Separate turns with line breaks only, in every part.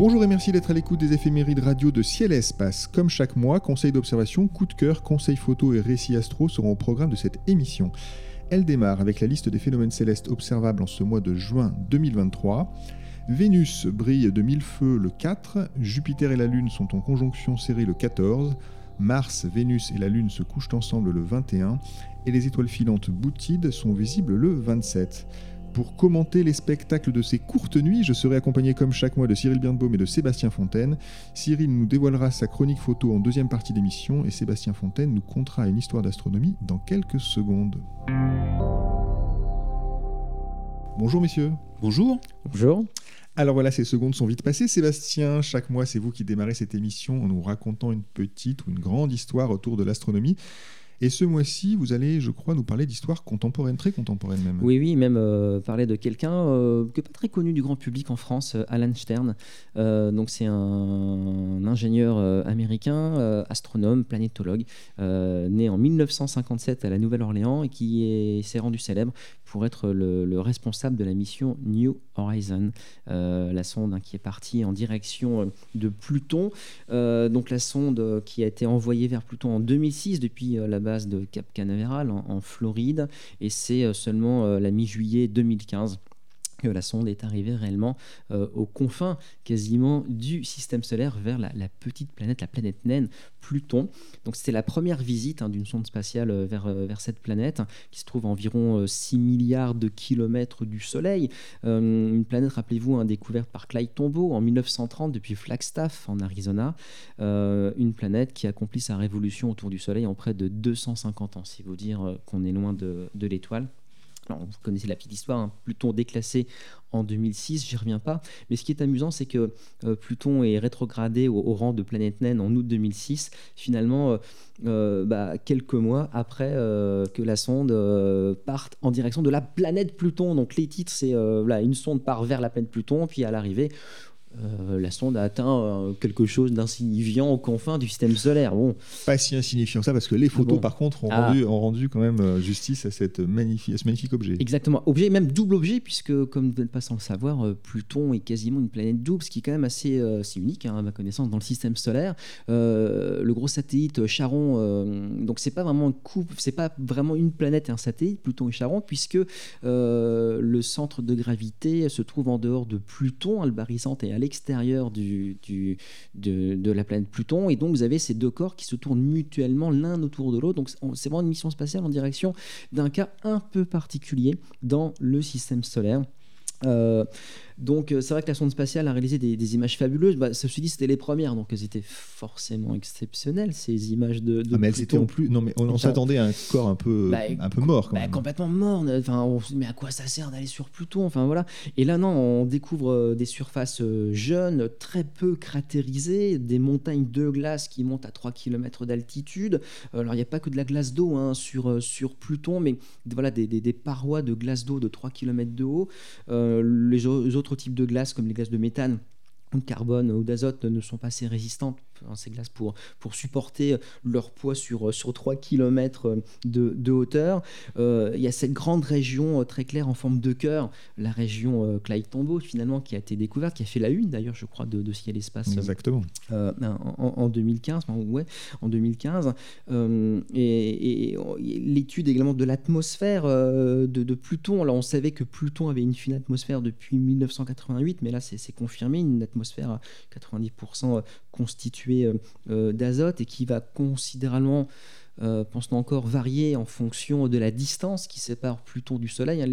Bonjour et merci d'être à l'écoute des éphémérides radio de Ciel et Espace. Comme chaque mois, conseils d'observation, coup de cœur, conseils photo et récits astro seront au programme de cette émission. Elle démarre avec la liste des phénomènes célestes observables en ce mois de juin 2023. Vénus brille de mille feux le 4, Jupiter et la Lune sont en conjonction serrée le 14, Mars, Vénus et la Lune se couchent ensemble le 21, et les étoiles filantes Boutide sont visibles le 27. Pour commenter les spectacles de ces courtes nuits, je serai accompagné comme chaque mois de Cyril Birnbaum et de Sébastien Fontaine. Cyril nous dévoilera sa chronique photo en deuxième partie d'émission et Sébastien Fontaine nous contera une histoire d'astronomie dans quelques secondes. Bonjour messieurs.
Bonjour.
Bonjour.
Alors voilà, ces secondes sont vite passées. Sébastien, chaque mois, c'est vous qui démarrez cette émission en nous racontant une petite ou une grande histoire autour de l'astronomie. Et ce mois-ci, vous allez, je crois, nous parler d'histoire contemporaine, très contemporaine même.
Oui, oui, même euh, parler de quelqu'un euh, n'est pas très connu du grand public en France, euh, Alan Stern. donc c'est un, ingénieur américain, astronome, planétologue, né en 1957 à la Nouvelle-Orléans et qui s'est rendu célèbre pour être le, responsable de la mission New Horizon, la sonde hein, qui est partie en direction de Pluton. donc la sonde qui a été envoyée vers Pluton en 2006 depuis la base de Cap Canaveral en, Floride. Et c'est euh, seulement euh, la mi-juillet 2015 que la sonde est arrivée réellement euh, aux confins quasiment du système solaire vers la, petite planète, la planète naine Pluton. Donc c'était la première visite hein, d'une sonde spatiale vers, vers cette planète qui se trouve à environ 6 milliards de kilomètres du Soleil. une planète, rappelez-vous, hein, découverte par Clyde Tombaugh en 1930 depuis Flagstaff en Arizona. une planète qui accomplit sa révolution autour du Soleil en près de 250 ans, si vous dire qu'on est loin de, de l'étoile vous connaissez la petite histoire, hein. Pluton déclassé en 2006, j'y reviens pas. Mais ce qui est amusant, c'est que euh, Pluton est rétrogradé au, rang de planète naine en août 2006, finalement euh, euh, bah, quelques mois après que la sonde parte en direction de la planète Pluton. Donc les titres, c'est une sonde part vers la planète Pluton, puis à l'arrivée, euh, la sonde a atteint euh, quelque chose d'insignifiant aux confins du système solaire. Bon.
Pas si insignifiant que ça, parce que les photos, par contre, ont, ah. rendu, quand même euh, justice à, cette magnifique, ce magnifique objet.
Exactement. Objet, même double objet, puisque, comme vous n'êtes pas sans le savoir, Pluton est quasiment une planète double, ce qui est quand même assez, unique, hein, à ma connaissance, dans le système solaire. le gros satellite Charon, donc c'est pas vraiment un couple, c'est pas vraiment une planète et un satellite, Pluton et Charon, puisque le centre de gravité se trouve en dehors de Pluton, albarisante et l'extérieur du, de, la planète Pluton. Et donc, vous avez ces deux corps qui se tournent mutuellement l'un autour de l'autre. Donc, c'est vraiment une mission spatiale en direction d'un cas un peu particulier dans le système solaire. Euh, donc euh, c'est vrai que la sonde spatiale a réalisé des, images fabuleuses. Bah, se dit c'était les premières, donc elles étaient forcément exceptionnelles ces images de. de
ah, mais elles étaient en plus. Non mais on, s'attendait à un corps un peu, bah, un peu mort. Quand
bah,
même.
Complètement mort. Enfin, on se dit mais à quoi ça sert d'aller sur Pluton? Enfin voilà. Et là non, on découvre euh, des surfaces euh, jeunes, très peu cratérisées, des montagnes de glace qui montent à 3 km d'altitude. Alors il n'y a pas que de la glace d'eau hein, sur sur Pluton, mais voilà des, des, des parois de glace d'eau de 3 km de haut. les autres types de glace, comme les glaces de méthane, de carbone ou d'azote ne sont pas assez résistantes Ces glaces pour, pour supporter leur poids sur, euh, sur 3 km euh, de, de hauteur. Euh, il y a cette grande région très claire en forme de cœur, la région Clyde Tombaugh finalement qui a été découverte, qui a fait la une d'ailleurs je crois de, de Ciel Espace.
Exactement.
Ben, en, 2015, ouais, en 2015. et, l'étude également de l'atmosphère de, de, Pluton. Alors on savait que Pluton avait une fine atmosphère depuis 1988, mais là c'est confirmé, une atmosphère à 90% euh, euh, d'azote et qui va considérablement euh, pense-t-on encore varier en fonction de la distance qui sépare Pluton du Soleil. Hein,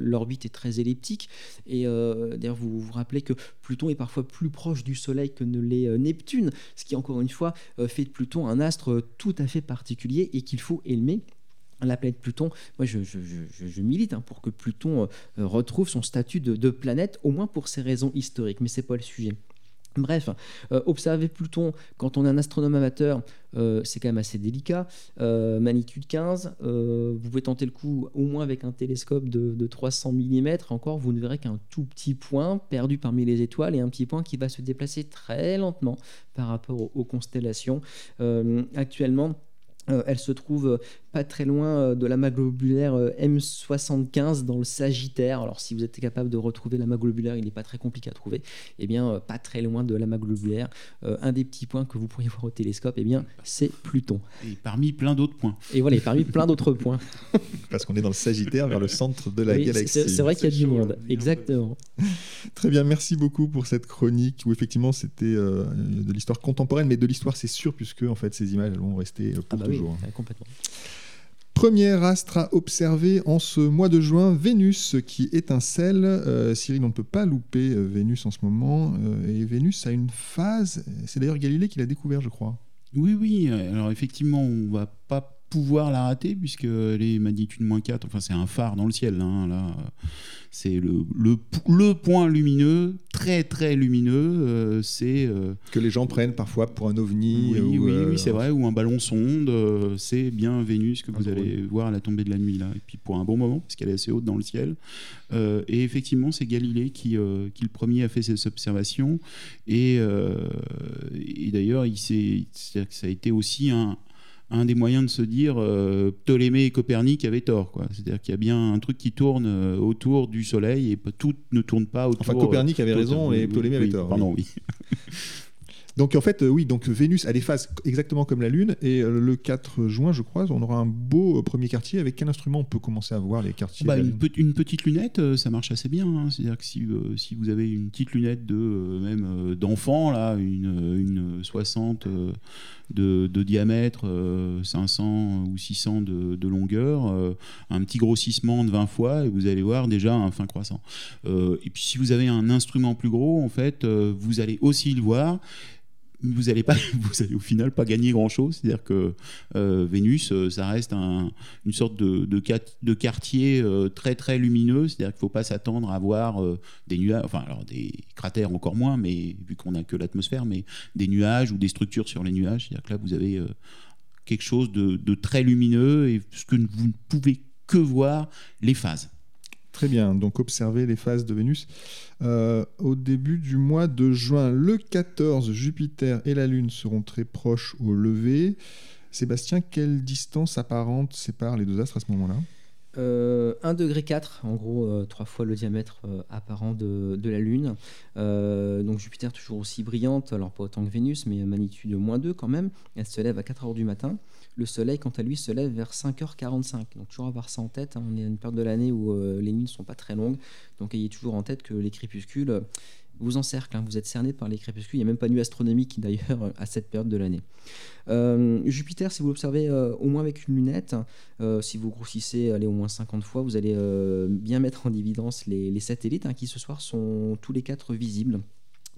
l'orbite est très elliptique. Et d'ailleurs, vous vous rappelez que Pluton est parfois plus proche du Soleil que ne l'est Neptune, ce qui, encore une fois, fait de Pluton un astre tout à fait particulier et qu'il faut aimer la planète Pluton, moi je, milite hein, pour que Pluton retrouve son statut de, de, planète, au moins pour ces raisons historiques, mais c'est pas le sujet. Bref, euh, observer Pluton quand on est un astronome amateur, euh, c'est quand même assez délicat. Euh, magnitude 15, vous pouvez tenter le coup au moins avec un télescope de, 300 mm. Encore, vous ne verrez qu'un tout petit point perdu parmi les étoiles et un petit point qui va se déplacer très lentement par rapport aux constellations. actuellement, elle se trouve pas très loin euh, de l'amas globulaire euh, M75 dans le Sagittaire. Alors si vous êtes capable de retrouver l'amas globulaire, il n'est pas très compliqué à trouver. Eh bien, euh, pas très loin de l'amas globulaire, un des petits points que vous pourriez voir au télescope, eh bien, c'est Pluton.
Et parmi plein d'autres points.
Et voilà, parmi plein d'autres points.
Parce qu'on est dans le Sagittaire, vers le centre de la galaxie.
C'est vrai qu'il y a du monde, exactement.
Très bien, merci beaucoup pour cette chronique où effectivement c'était de l'histoire contemporaine, mais de l'histoire c'est sûr puisque en fait ces images elles vont rester pour ah bah toujours.
Oui, complètement.
Premier astre à observer en ce mois de juin, Vénus qui étincelle. Euh, Cyril, on ne peut pas louper euh, Vénus en ce moment. Euh, et Vénus a une phase, c'est d'ailleurs Galilée qui l'a découvert, je crois.
Oui, oui. Alors effectivement, on va pas pouvoir la rater puisque les magnitudes moins 4, enfin c'est un phare dans le ciel, hein, là, c'est le, le, point lumineux, très très lumineux, euh, c'est... Euh,
que les gens prennent parfois pour un ovni.
Oui, ou, oui, oui euh, c'est vrai, ou un ballon sonde, c'est bien Vénus que vous allez voir à la tombée de la nuit, là, et puis pour un bon moment, parce qu'elle est assez haute dans le ciel. et effectivement, c'est Galilée qui, qui le premier a fait ces observations, et, et d'ailleurs, ça a été aussi un, un des moyens de se dire euh, Ptolémée et Copernic avaient tort. C'est-à-dire qu'il y a bien un truc qui tourne euh, autour du Soleil et tout ne tourne pas autour.
Enfin, Copernic avait raison et Ptolémée avait tort.
Pardon, oui.
Donc en fait, euh, oui, donc Vénus a des phases exactement comme la Lune, et euh, le 4 juin, je crois, on aura un beau euh, premier quartier. Avec quel instrument on peut commencer à voir les quartiers
bah, une, petite lunette, ça marche assez bien. Hein. C'est-à-dire que si, si, vous avez une petite lunette de même d'enfant, là, une, 60 de, diamètre, 500 ou 600 de, longueur, un petit grossissement de 20 fois, et vous allez voir déjà un fin croissant. et puis si vous avez un instrument plus gros, en fait, vous allez aussi le voir vous n'allez pas, vous allez au final pas gagner grand chose. C'est-à-dire que euh, Vénus, euh, ça reste une sorte de, de, quartier euh, très très lumineux. C'est-à-dire qu'il ne faut pas s'attendre à voir des nuages, enfin alors des cratères encore moins, mais vu qu'on n'a que l'atmosphère, mais des nuages ou des structures sur les nuages. C'est-à-dire que là, vous avez quelque chose de, de très lumineux et ce que vous ne pouvez que voir les phases.
Très bien, donc observez les phases de Vénus. Euh, au début du mois de juin, le 14, Jupiter et la Lune seront très proches au lever. Sébastien, quelle distance apparente sépare les deux astres à ce moment-là?
Euh, 1 degré 4, en gros euh, trois fois le diamètre euh, apparent de, la Lune. donc Jupiter toujours aussi brillante, alors pas autant que Vénus, mais magnitude moins 2 quand même. Elle se lève à 4 heures du matin. Le Soleil, quant à lui, se lève vers 5h45. Donc toujours avoir ça en tête. Hein. On est à une période de l'année où euh, les nuits ne sont pas très longues. Donc ayez toujours en tête que les crépuscules euh, vous encerclent. Hein. Vous êtes cerné par les crépuscules. Il n'y a même pas de nuit astronomique d'ailleurs à cette période de l'année. Euh, Jupiter, si vous l'observez au moins avec une lunette, si vous grossissez allez, au moins 50 fois, vous allez bien mettre en évidence les, satellites hein, qui ce soir sont tous les quatre visibles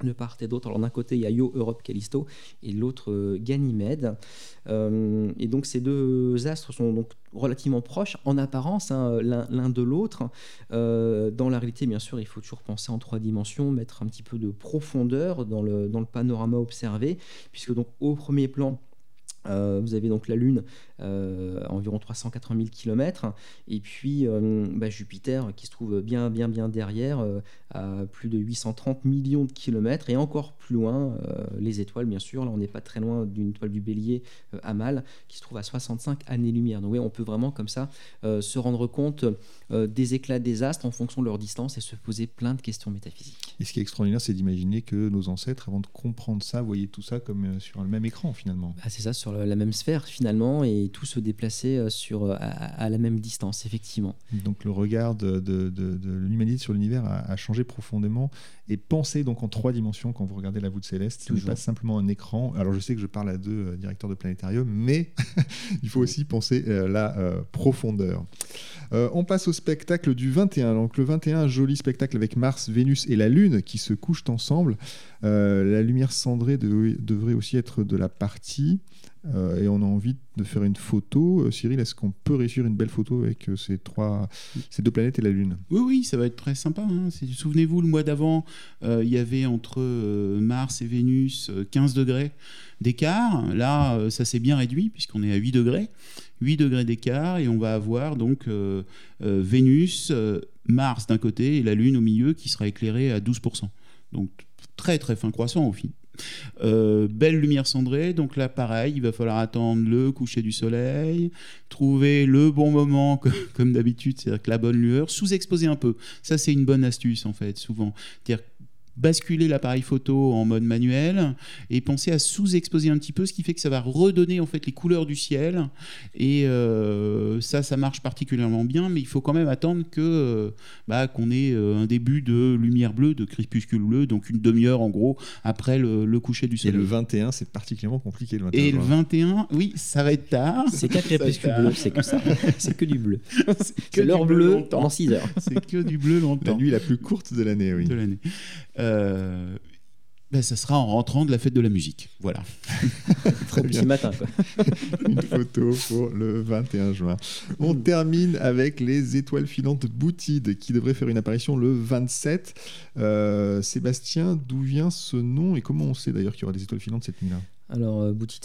de part et d'autre. Alors d'un côté, il y a Io, Europe, Callisto, et l'autre euh, Ganymède. Euh, et donc ces deux astres sont donc relativement proches en apparence hein, l'un de l'autre. Euh, dans la réalité, bien sûr, il faut toujours penser en trois dimensions, mettre un petit peu de profondeur dans le, dans le panorama observé, puisque donc au premier plan, euh, vous avez donc la Lune euh, à environ 380 000 km et puis euh, bah, Jupiter qui se trouve bien bien derrière à plus de 830 millions de kilomètres. Et encore plus loin les étoiles bien sûr là on n'est pas très loin d'une étoile du Bélier à Mal qui se trouve à 65 années-lumière donc oui on peut vraiment comme ça se rendre compte des éclats des astres en fonction de leur distance et se poser plein de questions métaphysiques.
Et ce qui est extraordinaire c'est d'imaginer que nos ancêtres avant de comprendre ça voyaient tout ça comme sur le même écran finalement.
Ah, c'est ça sur la même sphère finalement et tout se euh, sur, euh, à, la même distance, effectivement.
Donc le regard de, de, l'humanité sur l'univers a, changé profondément et penser donc en trois dimensions quand vous regardez la voûte céleste, ce n'est pas simplement un écran. Alors je sais que je parle à deux euh, directeurs de planétarium, mais il faut aussi penser la profondeur. on passe au spectacle du 21. Donc le 21, joli spectacle avec Mars, Vénus et la Lune qui se couchent ensemble. la lumière cendrée devrait aussi être de la partie. Euh, et on a envie de faire une photo. Euh, Cyril, est-ce qu'on peut réussir une belle photo avec euh, ces, deux planètes et la Lune?
Oui, oui, ça va être très sympa. hein. Souvenez-vous, le mois d'avant, il y avait entre Mars et Vénus euh, 15 degrés d'écart. Là, ça s'est bien réduit puisqu'on est à 8 degrés. 8 degrés d'écart et on va avoir donc Vénus, Mars d'un côté et la Lune au milieu qui sera éclairée à 12%. Donc très très fin croissant au fin. Euh, belle lumière cendrée, donc là pareil, il va falloir attendre le coucher du soleil, trouver le bon moment comme, d'habitude, c'est-à-dire que la bonne lueur, sous-exposer un peu. Ça c'est une bonne astuce en fait, souvent. Basculer l'appareil photo en mode manuel et penser à sous-exposer un petit peu, ce qui fait que ça va redonner en fait les couleurs du ciel. Et euh, ça, ça marche particulièrement bien, mais il faut quand même attendre que euh, bah, qu'on ait euh, un début de lumière bleue, de crépuscule bleu, donc une demi-heure en gros après le, le coucher du
Et
soleil.
le 21, c'est particulièrement compliqué le 21.
Et le
juin.
21, oui, ça va être tard.
C'est qu'un crépuscule bleu, c'est que ça. C'est que du bleu.
C'est
l'heure
bleu
bleue pendant 6 heures.
C'est que du bleu
La
longtemps
nuit la plus courte de l'année, oui.
de l'année. Euh, ben, ça sera en rentrant de la fête de la musique. Voilà.
Très bien.
matin, quoi.
Une photo pour le 21 juin. On termine avec les étoiles filantes Boutide qui devraient faire une apparition le 27. Euh, Sébastien, d'où vient ce nom et comment on sait d'ailleurs qu'il y aura des étoiles filantes cette nuit-là?
Alors, euh, Boutide,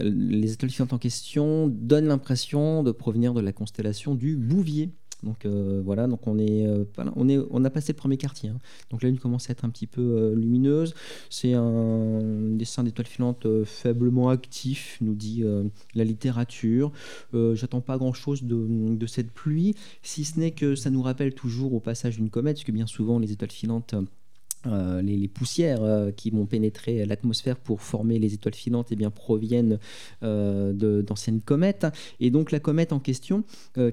les étoiles filantes en question donnent l'impression de provenir de la constellation du Bouvier. Donc euh, voilà, donc on est, euh, on est, on a passé le premier quartier. hein. Donc la lune commence à être un petit peu euh, lumineuse. C'est un dessin d'étoiles filantes faiblement actif, nous dit la littérature. J'attends pas grand-chose de, de cette pluie, si ce n'est que ça nous rappelle toujours au passage d'une comète, parce que bien souvent les étoiles filantes euh, les, poussières euh, qui vont pénétrer l'atmosphère pour former les étoiles filantes eh bien, proviennent euh, d'anciennes comètes. Et donc la comète en question,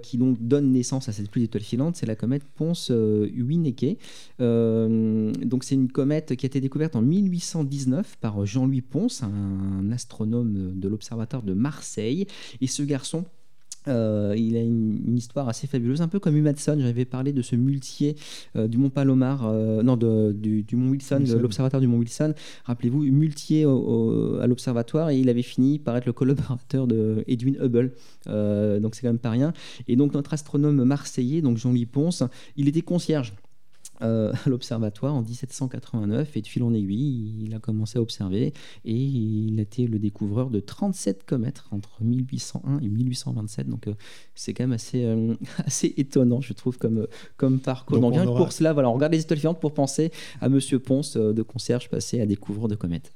qui donc donne naissance à cette pluie d'étoiles filantes, c'est la comète Ponce-Huineke. Euh, donc c'est une comète qui a été découverte en 1819 par Jean-Louis Ponce, un astronome de l'Observatoire de Marseille. Et ce garçon euh, il a une, une histoire assez fabuleuse, un peu comme Humadson. J'avais parlé de ce muletier euh, du Mont Palomar, euh, non, de- du, du Mont Wilson,
Wilson.
de l'observatoire du Mont Wilson. Rappelez-vous, muletier au- au- à l'observatoire et il avait fini par être le collaborateur de Edwin Hubble. Donc c'est quand même pas rien. Et donc notre astronome marseillais, donc Jean-Louis Ponce, il était concierge. Euh, à l'observatoire en 1789 et de fil en aiguille il a commencé à observer et il a été le découvreur de 37 comètes entre 1801 et 1827 donc euh, c'est quand même assez, euh, assez étonnant je trouve comme, comme parcours
Donc, on aura-
pour cela voilà, on regarde les étoiles filantes pour penser à Monsieur Ponce de concierge passé à découvreur de comètes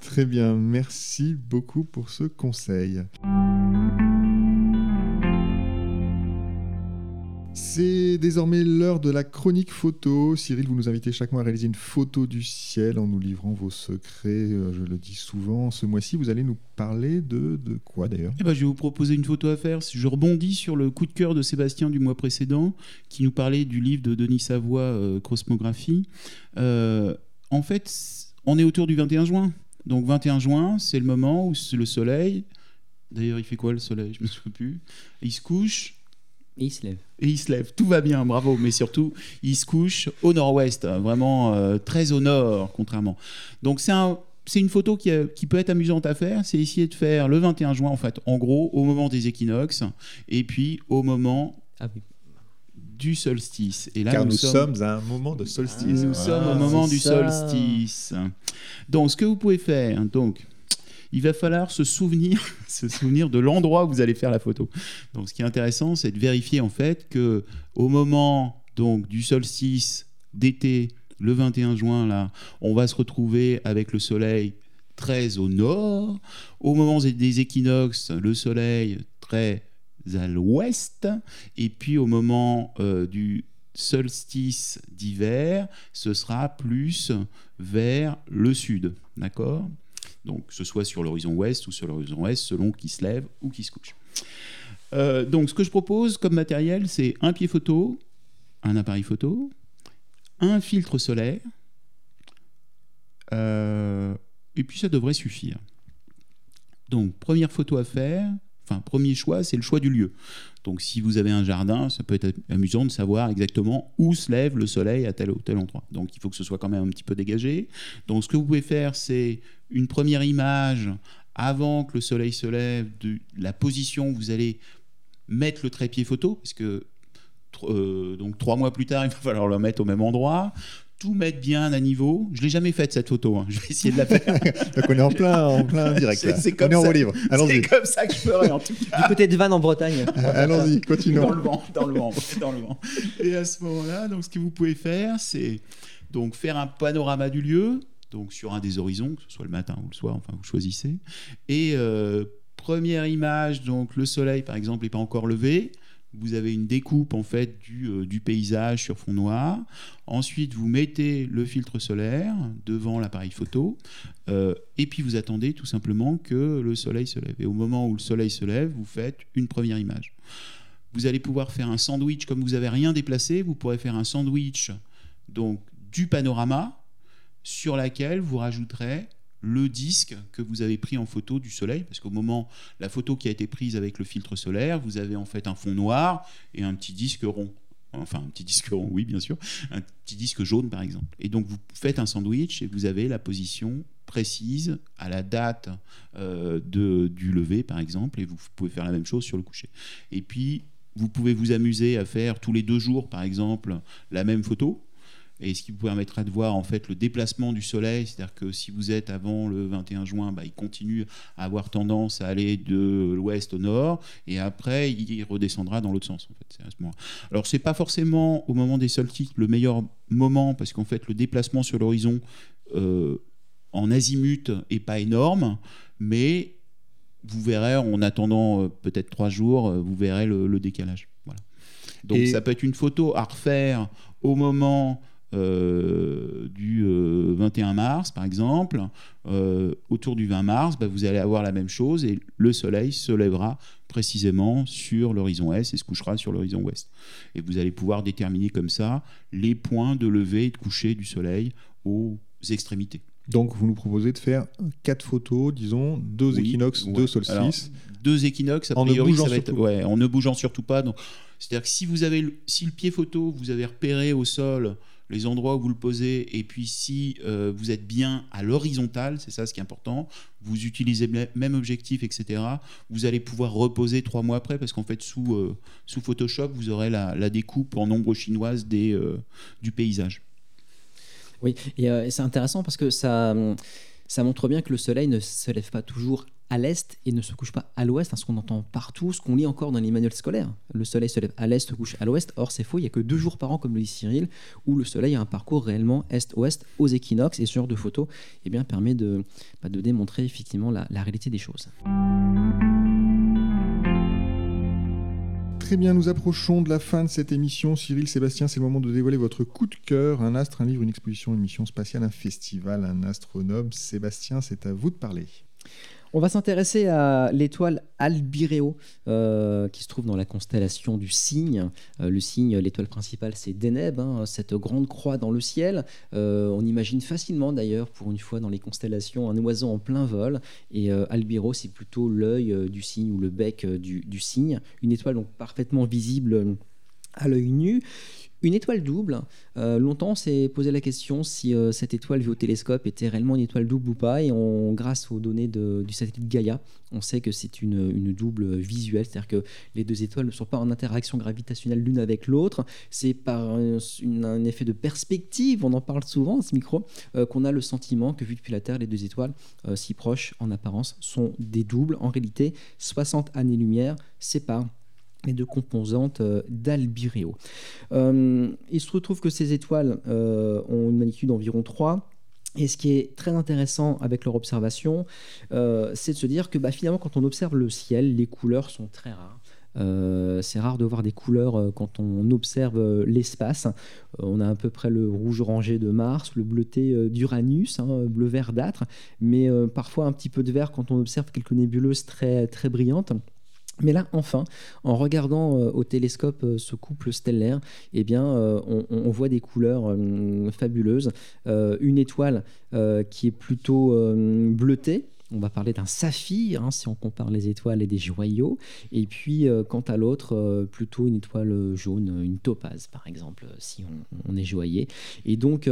Très bien, merci beaucoup pour ce conseil. C'est désormais l'heure de la chronique photo. Cyril, vous nous invitez chaque mois à réaliser une photo du ciel en nous livrant vos secrets. Euh, Je le dis souvent. Ce mois-ci, vous allez nous parler de, de quoi d'ailleurs?
Eh ben, je vais vous proposer une photo à faire. Je rebondis sur le coup de cœur de Sébastien du mois précédent, qui nous parlait du livre de Denis Savoie, euh, Cosmographie. Euh, en fait, on est autour du 21 juin. Donc 21 juin, c'est le moment où le soleil. D'ailleurs, il fait quoi le soleil? Je me souviens plus. Il se couche
et il se lève
et il se lève. Tout va bien, bravo. Mais surtout, il se couche au nord-ouest, hein, vraiment euh, très au nord, contrairement. Donc c'est un- c'est une photo qui, a- qui peut être amusante à faire. C'est essayer de faire le 21 juin, en fait, en gros, au moment des équinoxes, et puis au moment
ah oui
du solstice. Et là,
Car nous, sommes... à un moment de solstice.
nous sommes au moment
c'est
du
ça.
solstice. Donc, ce que vous pouvez faire, donc, il va falloir se souvenir, se souvenir de l'endroit où vous allez faire la photo. Donc, ce qui est intéressant, c'est de vérifier en fait que au moment donc du solstice d'été, le 21 juin, là, on va se retrouver avec le soleil très au nord. Au moment des équinoxes, le soleil très à l'ouest. Et puis au moment euh, du solstice d'hiver, ce sera plus vers le sud. D'accord? Donc, que ce soit sur l'horizon ouest ou sur l'horizon ouest, selon qui se lève ou qui se couche. Euh, donc, ce que je propose comme matériel, c'est un pied photo, un appareil photo, un filtre solaire, euh, et puis ça devrait suffire. Donc, première photo à faire, enfin, premier choix, c'est le choix du lieu. Donc, si vous avez un jardin, ça peut être amusant de savoir exactement où se lève le soleil à tel ou tel endroit. Donc, il faut que ce soit quand même un petit peu dégagé. Donc, ce que vous pouvez faire, c'est une première image avant que le soleil se lève, de la position où vous allez mettre le trépied photo, parce que euh, donc trois mois plus tard, il va falloir le mettre au même endroit tout mettre bien à niveau. Je l'ai jamais faite cette photo. Hein. Je vais essayer de la faire.
Donc on est en plein, en plein direct.
C'est comme, ça, c'est comme ça que je ferai en tout cas.
Du côté de Vannes en Bretagne.
Allons-y, continuons.
Dans le vent, dans le vent, dans le vent. Et à ce moment-là, donc ce que vous pouvez faire, c'est donc faire un panorama du lieu, donc sur un des horizons, que ce soit le matin ou le soir, enfin vous choisissez. Et euh, première image, donc le soleil par exemple n'est pas encore levé vous avez une découpe en fait du, euh, du, paysage sur fond noir. Ensuite, vous mettez le filtre solaire devant l'appareil photo, euh, et puis vous attendez tout simplement que le soleil se lève. Et au moment où le soleil se lève, vous faites une première image. Vous allez pouvoir faire un sandwich comme vous n'avez rien déplacé. Vous pourrez faire un sandwich donc du panorama sur laquelle vous rajouterez le disque que vous avez pris en photo du soleil, parce qu'au moment, la photo qui a été prise avec le filtre solaire, vous avez en fait un fond noir et un petit disque rond. Enfin, un petit disque rond, oui, bien sûr. Un petit disque jaune, par exemple. Et donc, vous faites un sandwich et vous avez la position précise à la date euh, de, du lever, par exemple, et vous pouvez faire la même chose sur le coucher. Et puis, vous pouvez vous amuser à faire tous les deux jours, par exemple, la même photo et ce qui vous permettra de voir en fait le déplacement du soleil, c'est-à-dire que si vous êtes avant le 21 juin, bah, il continue à avoir tendance à aller de l'ouest au nord, et après il redescendra dans l'autre sens. En fait, à ce moment. Alors c'est pas forcément au moment des solstices le meilleur moment, parce qu'en fait le déplacement sur l'horizon euh, en azimut est pas énorme, mais vous verrez en attendant euh, peut-être trois jours, euh, vous verrez le, décalage. Voilà. Donc ça peut être une photo à refaire au moment euh, du 21 euh, mars, par exemple, euh, autour du 20 mars, bah, vous allez avoir la même chose et le soleil se lèvera précisément sur l'horizon est et se couchera sur l'horizon ouest. Et vous allez pouvoir déterminer comme ça les points de lever et de coucher du soleil aux extrémités.
Donc vous nous proposez de faire quatre photos, disons, deux équinoxes, deux solstices.
deux équinoxes, a priori, ça va être, ouais, en ne bougeant surtout pas. C'est-à-dire que si vous avez si le pied photo, vous avez repéré au sol les endroits où vous le posez, et puis si euh, vous êtes bien à l'horizontale, c'est ça ce qui est important, vous utilisez le même objectif, etc., vous allez pouvoir reposer trois mois après, parce qu'en fait, sous, euh, Photoshop, vous aurez la, découpe en ombre chinoise des, euh, du paysage.
Oui, et c'est intéressant parce que ça, ça montre bien que le soleil ne se lève pas toujours à l'est et ne se couche pas à l'ouest, hein, ce qu'on entend partout, ce qu'on lit encore dans les manuels scolaires. Le soleil se lève à l'est, se couche à l'ouest. Or, c'est faux, il n'y a que deux jours par an, comme le dit Cyril, où le soleil a un parcours réellement est-ouest aux équinoxes. Et ce genre de photo eh bien, permet de, bah, démontrer effectivement la réalité des choses.
Très bien, nous approchons de la fin de cette émission. Cyril, Sébastien, c'est le moment de dévoiler votre coup de cœur. Un astre, un livre, une exposition, une mission spatiale, un festival, un astronome. Sébastien, c'est à vous de parler.
On va s'intéresser à l'étoile Albireo, euh, qui se trouve dans la constellation du Cygne. Euh, le Cygne, l'étoile principale, c'est Deneb, hein, cette grande croix dans le ciel. Euh, on imagine facilement, d'ailleurs, pour une fois dans les constellations, un oiseau en plein vol. Et Albireo, c'est plutôt l'œil du Cygne ou le bec du, du Cygne. Une étoile donc parfaitement visible à l'œil nu. Une étoile double, euh, longtemps on s'est posé la question si euh, cette étoile vue au télescope était réellement une étoile double ou pas, et grâce aux données du satellite Gaia, on sait que c'est une, double visuelle, c'est-à-dire que les deux étoiles ne sont pas en interaction gravitationnelle l'une avec l'autre, c'est par un, effet de perspective, on en parle souvent à ce micro, euh, qu'on a le sentiment que vu depuis la Terre, les deux étoiles si proches en apparence sont des doubles. En réalité, 60 années-lumière séparent de composantes euh, d'Albireo. Euh, il se retrouve que ces étoiles euh, ont une magnitude d'environ 3. Et ce qui est très intéressant avec leur observation, c'est de se dire que bah, finalement, quand on observe le ciel, les couleurs sont très rares. c'est rare de voir des couleurs quand on observe l'espace. on a à peu près le rouge orangé de Mars, le bleuté d'Uranus, hein, bleu verdâtre, mais parfois un petit peu de vert quand on observe quelques nébuleuses très, très brillantes. Mais là, enfin, en regardant euh, au télescope euh, ce couple stellaire, eh bien, euh, on, voit des couleurs fabuleuses. une étoile qui est plutôt bleutée, on va parler d'un saphir hein, si on compare les étoiles et des joyaux. Et puis, quant à l'autre, plutôt une étoile jaune, une topaze par exemple, si on, est joyé. Et donc,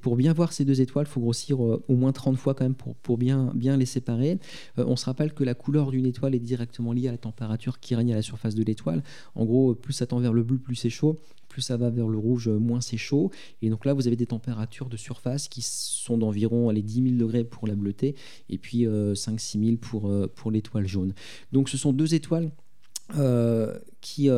pour bien voir ces deux étoiles, il faut grossir euh, au moins 30 fois quand même pour, bien, bien les séparer. Euh, on se rappelle que la couleur d'une étoile est directement liée à la température qui règne à la surface de l'étoile. En gros, plus ça tend vers le bleu, plus c'est chaud. Plus ça va vers le rouge, moins c'est chaud. Et donc là, vous avez des températures de surface qui sont d'environ les 10 000 degrés pour la bleutée et puis 5-6 000 pour, pour l'étoile jaune. Donc ce sont deux étoiles qui,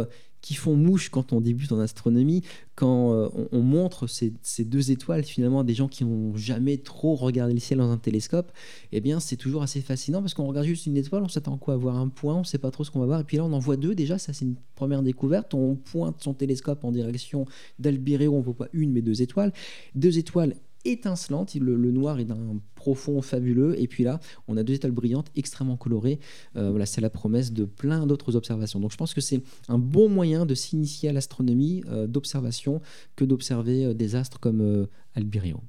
qui font mouche quand on débute en astronomie, quand euh, on, montre ces, deux étoiles finalement à des gens qui n'ont jamais trop regardé le ciel dans un télescope, eh bien c'est toujours assez fascinant parce qu'on regarde juste une étoile, on s'attend quoi? À voir un point, on ne sait pas trop ce qu'on va voir, et puis là on en voit deux déjà, ça c'est une première découverte, on pointe son télescope en direction d'Albireo, on ne voit pas une mais deux étoiles, deux étoiles étincelante. Le, noir est d'un profond fabuleux. Et puis là, on a deux étoiles brillantes extrêmement colorées. Euh, voilà, c'est la promesse de plein d'autres observations. Donc je pense que c'est un bon moyen de s'initier à l'astronomie euh, d'observation que d'observer euh, des astres comme Albireo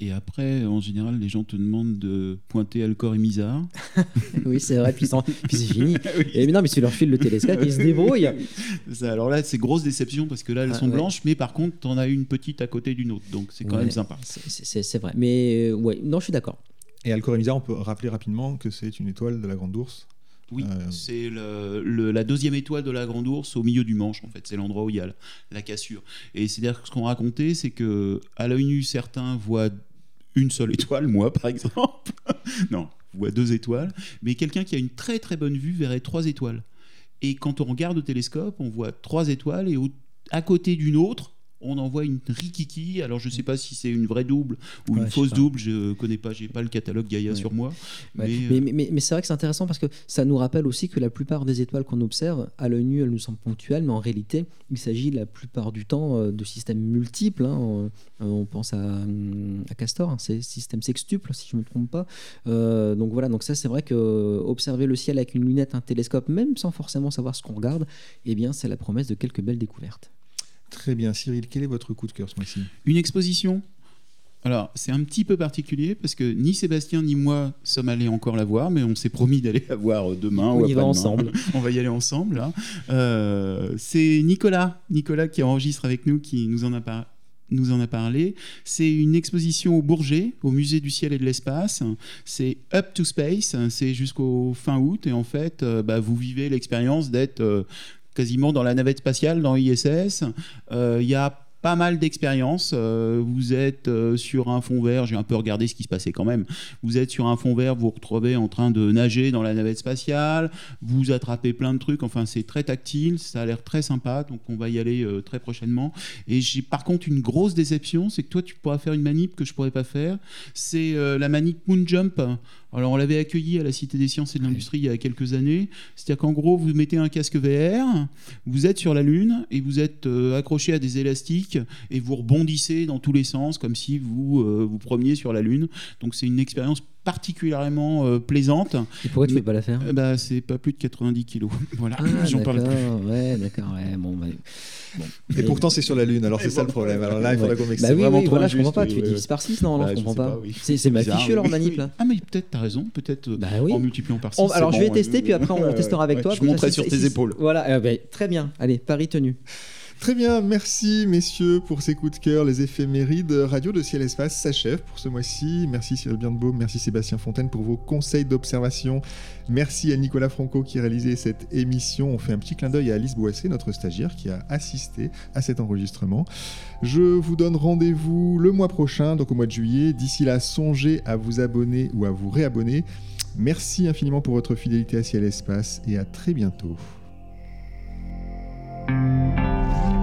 et après, en général, les gens te demandent de pointer Alcor et Mizar.
oui, c'est vrai, puis, c'est fini. Et, mais non, mais tu leur files le télescope, ils se débrouillent.
alors là, c'est grosse déception parce que là, elles ah, sont blanches, mais par contre, tu en as une petite à côté d'une autre. Donc c'est quand même sympa.
C'est vrai. Mais euh, ouais, non, je suis d'accord.
Et Alcor et Mizar, on peut rappeler rapidement que c'est une étoile de la Grande Ourse
oui, euh, c'est la deuxième étoile de la Grande Ourse au milieu du manche, en fait. C'est l'endroit où il y a la, cassure. Et c'est-à-dire que ce qu'on racontait, c'est que à l'œil nu, certains voient une seule étoile, moi par exemple. non, voient deux étoiles. Mais quelqu'un qui a une très très bonne vue verrait trois étoiles. Et quand on regarde au télescope, on voit trois étoiles et à côté d'une autre, on envoie une rikiki. Alors je sais pas si c'est une vraie double ou une fausse double. Je connais pas, j'ai pas le catalogue Gaïa sur moi.
Euh, mais, c'est vrai que c'est intéressant parce que ça nous rappelle aussi que la plupart des étoiles qu'on observe, à l'œil nu, elles nous semblent ponctuelles, mais en réalité, il s'agit la plupart du temps euh, de systèmes multiples. Hein. On, pense à, Castor, hein, c'est système sextuple si je me trompe pas. Euh, donc voilà, donc ça c'est vrai que observer le ciel avec une lunette, un télescope, même sans forcément savoir ce qu'on regarde, eh bien c'est la promesse de quelques belles découvertes.
Très bien. Cyril, quel est votre coup de cœur ce mois-ci?
Une exposition? Alors, c'est un petit peu particulier parce que ni Sébastien ni moi sommes allés encore la voir, mais on s'est promis d'aller la voir demain.
On y va ensemble.
on va y aller ensemble. Euh, c'est Nicolas, Nicolas qui enregistre avec nous, qui nous en a nous en a parlé. C'est une exposition au Bourget, au Musée du ciel et de l'espace. C'est Up to Space, c'est jusqu'au fin août. Et en fait, euh, bah, vous vivez l'expérience d'être euh, quasiment dans la navette spatiale, dans ISS. Euh, il y a pas mal d'expérience. Euh, vous êtes euh, sur un fond vert, j'ai un peu regardé ce qui se passait quand même. Vous êtes sur un fond vert, vous vous retrouvez en train de nager dans la navette spatiale, vous attrapez plein de trucs, enfin c'est très tactile, ça a l'air très sympa, donc on va y aller très prochainement. Et j'ai par contre une grosse déception, c'est que toi tu pourras faire une manip que je pourrais pas faire, c'est la manip Moon Jump. Alors on l'avait accueilli à la Cité des Sciences et de l'Industrie il y a quelques années. C'est-à-dire qu'en gros, vous mettez un casque VR, vous êtes sur la Lune et vous êtes euh, accroché à des élastiques et vous rebondissez dans tous les sens comme si vous euh, vous promeniez sur la Lune. Donc c'est une expérience particulièrement euh, plaisante.
Et pourquoi tu ne peux pas la faire
bah, C'est pas plus de 90 kilos. Voilà,
ah, j'en parle plus. Ouais, d'accord. Ouais, bon, bah,
Et, pourtant, c'est sur la Lune, alors c'est ça le problème. Alors là, il faudrait qu'on m'explique.
Bah oui, vraiment oui, voilà, je comprends pas. Tu divises par 6, non, bah, je comprends pas. C'est ma fichue leur manip là.
Ah, mais peut-être, t'as raison. Peut-être euh, bah en multipliant par 6.
Alors, je vais tester, puis après, on testera avec toi.
Je monterai sur tes épaules.
Voilà, euh, très bien. Allez, Paris tenu.
Très bien, merci messieurs pour ces coups de cœur. Les éphémérides radio de Ciel Espace s'achèvent pour ce mois-ci. Merci Cyril Birnbaum, merci Sébastien Fontaine pour vos conseils d'observation. Merci à Nicolas Franco qui a réalisé cette émission. On fait un petit clin d'œil à Alice Boissé, notre stagiaire, qui a assisté à cet enregistrement. Je vous donne rendez-vous le mois prochain, donc au mois de juillet. D'ici là, songez à vous abonner ou à vous réabonner. Merci infiniment pour votre fidélité à Ciel Espace et à très bientôt. Música